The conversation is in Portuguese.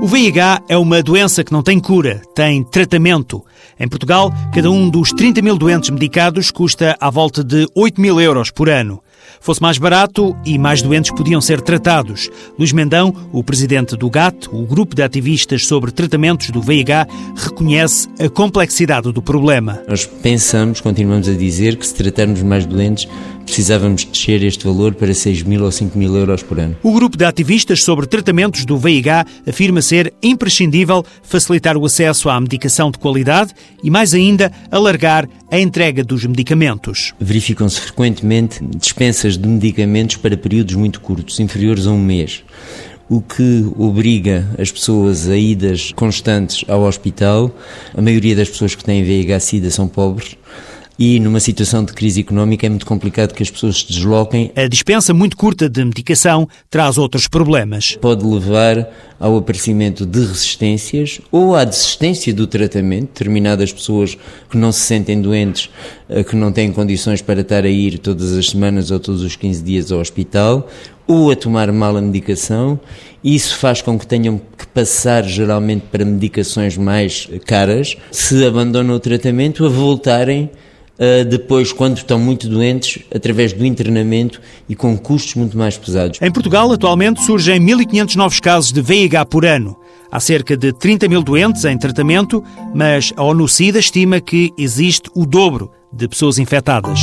O VIH é uma doença que não tem cura, tem tratamento. Em Portugal, cada um dos 30 mil doentes medicados custa à volta de 8 mil euros por ano. Fosse mais barato e mais doentes podiam ser tratados. Luís Mendão, o presidente do GAT, o grupo de ativistas sobre tratamentos do VIH, reconhece a complexidade do problema. Nós pensamos, continuamos a dizer, que se tratarmos mais doentes, precisávamos descer este valor para 6 mil ou 5 mil euros por ano. O grupo de ativistas sobre tratamentos do VIH afirma ser imprescindível facilitar o acesso à medicação de qualidade e, mais ainda, alargar a entrega dos medicamentos. Verificam-se frequentemente dispensas de medicamentos para períodos muito curtos, inferiores a um mês o que obriga as pessoas a idas constantes ao hospital. A maioria das pessoas que têm VIH-Sida são pobres e numa situação de crise económica é muito complicado que as pessoas se desloquem. A dispensa muito curta de medicação traz outros problemas. Pode levar ao aparecimento de resistências ou à desistência do tratamento. Determinadas pessoas que não se sentem doentes, eh, que não têm condições para estar a ir todas as semanas ou todos os 15 dias ao hospital, ou a tomar mal a medicação. Isso faz com que tenham que passar geralmente para medicações mais caras, se abandonam o tratamento, a voltarem uh, depois, quando estão muito doentes, através do internamento e com custos muito mais pesados. Em Portugal, atualmente, surgem 1.500 novos casos de VIH por ano. Há cerca de 30 mil doentes em tratamento, mas a ONU-SIDA estima que existe o dobro de pessoas infectadas.